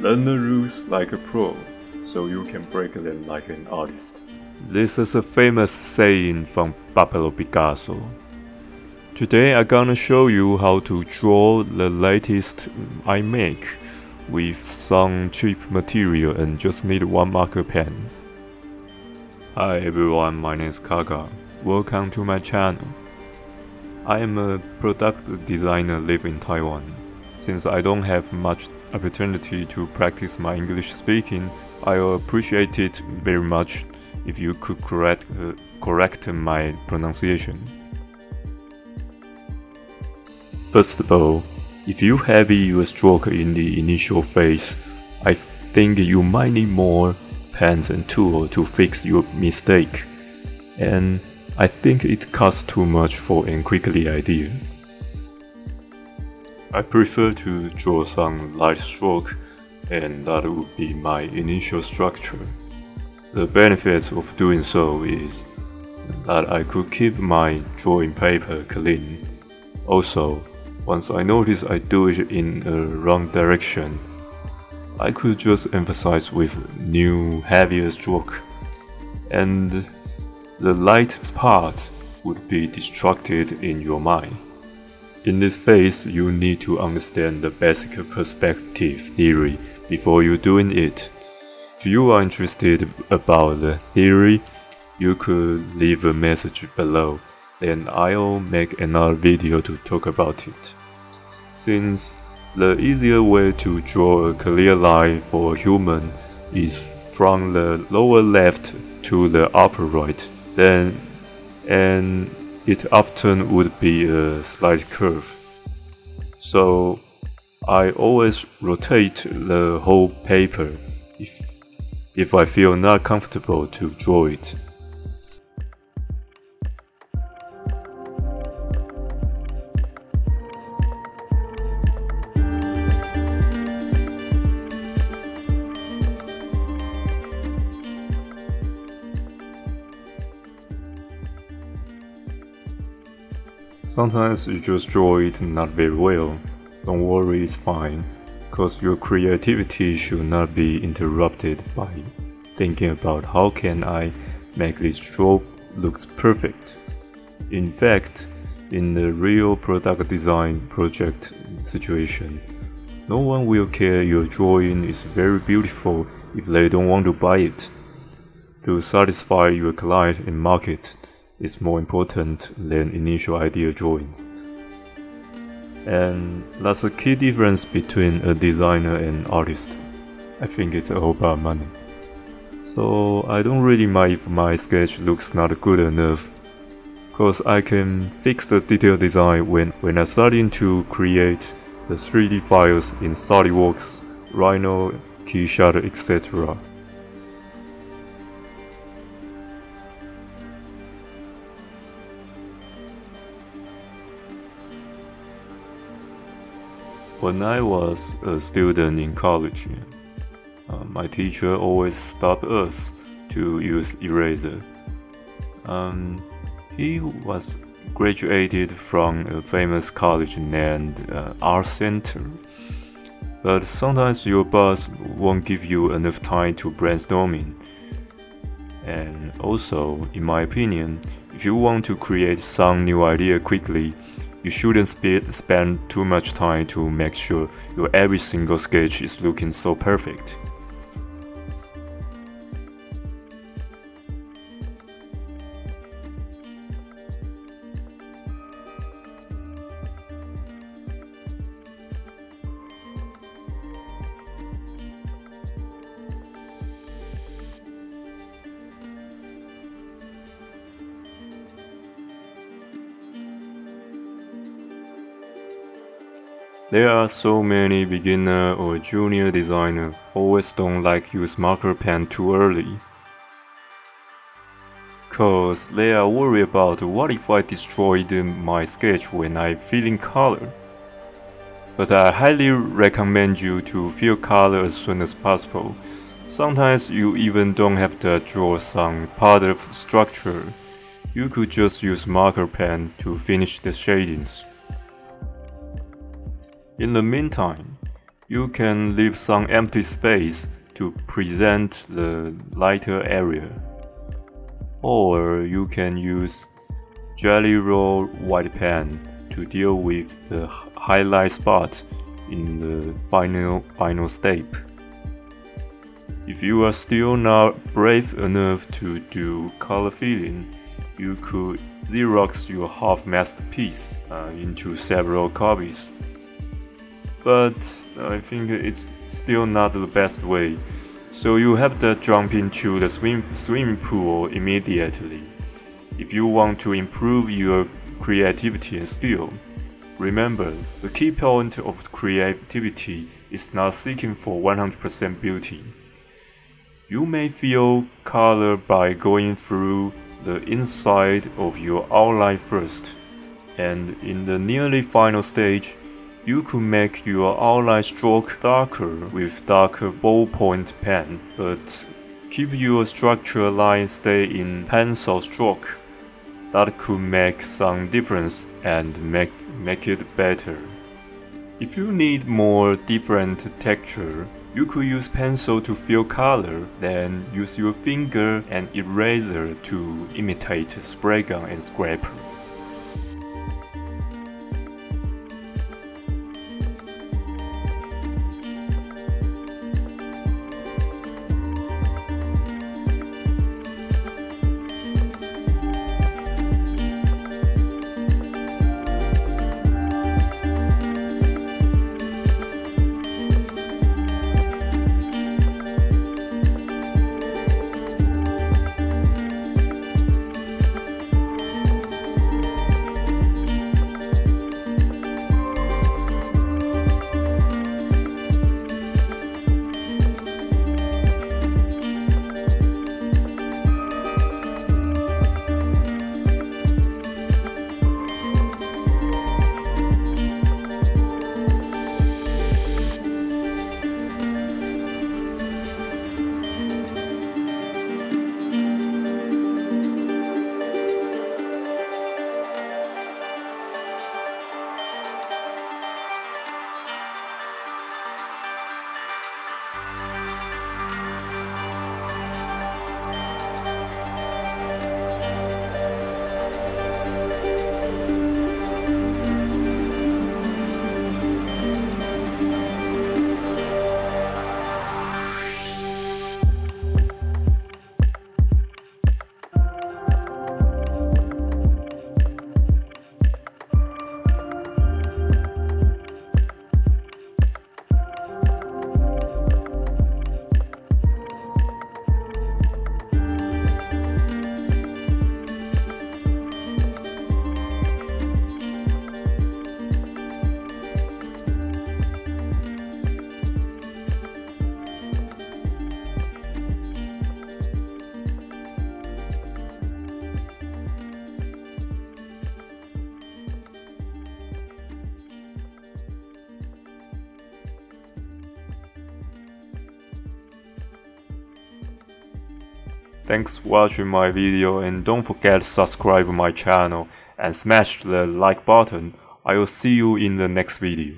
Learn the rules like a pro, so you can break them like an artist. This is a famous saying from Pablo Picasso. Today I'm gonna show you how to draw the latest I make with some cheap material and just need one marker pen. Hi everyone, my name is Kaga. Welcome to my channel. I am a product designer living in Taiwan. Since I don't have much opportunity to practice my English speaking, I will appreciate it very much if you could correct, uh, correct my pronunciation. First of all, if you have your stroke in the initial phase, I think you might need more pens and tools to fix your mistake. And I think it costs too much for a quickly idea. I prefer to draw some light stroke and that would be my initial structure. The benefits of doing so is that I could keep my drawing paper clean. Also, once I notice I do it in a wrong direction, I could just emphasize with new heavier stroke and the light part would be distracted in your mind. In this phase, you need to understand the basic perspective theory before you doing it. If you are interested about the theory, you could leave a message below, then I'll make another video to talk about it. Since the easier way to draw a clear line for a human is from the lower left to the upper right, then and it often would be a slight curve. So I always rotate the whole paper if, if I feel not comfortable to draw it. Sometimes you just draw it not very well. Don't worry, it's fine, cause your creativity should not be interrupted by thinking about how can I make this stroke looks perfect. In fact, in the real product design project situation, no one will care your drawing is very beautiful if they don't want to buy it. To satisfy your client and market, is more important than initial idea drawings. And that's a key difference between a designer and artist. I think it's all about money. So I don't really mind if my sketch looks not good enough, cause I can fix the detail design when, when I'm starting to create the 3D files in SolidWorks, Rhino, KeyShot, etc. When I was a student in college, uh, my teacher always stopped us to use eraser. Um, he was graduated from a famous college named uh, Art Center. But sometimes your boss won't give you enough time to brainstorming. And also, in my opinion, if you want to create some new idea quickly, you shouldn't sp spend too much time to make sure your every single sketch is looking so perfect. There are so many beginner or junior designer always don't like use marker pen too early. Cause they are worried about what if I destroyed my sketch when I fill in color. But I highly recommend you to fill color as soon as possible. Sometimes you even don't have to draw some part of structure. You could just use marker pen to finish the shadings. In the meantime, you can leave some empty space to present the lighter area. Or you can use Gelly Roll white pen to deal with the highlight spot in the final, final step. If you are still not brave enough to do color filling, you could Xerox your half masterpiece uh, into several copies. But I think it's still not the best way, so you have to jump into the swim, swimming pool immediately. If you want to improve your creativity and skill, remember the key point of creativity is not seeking for 100% beauty. You may feel color by going through the inside of your outline first, and in the nearly final stage, you could make your outline stroke darker with darker ballpoint pen, but keep your structure line stay in pencil stroke. That could make some difference and make, make it better. If you need more different texture, you could use pencil to fill color, then use your finger and eraser to imitate spray gun and scraper. Thanks for watching my video and don't forget to subscribe my channel and smash the like button. I will see you in the next video.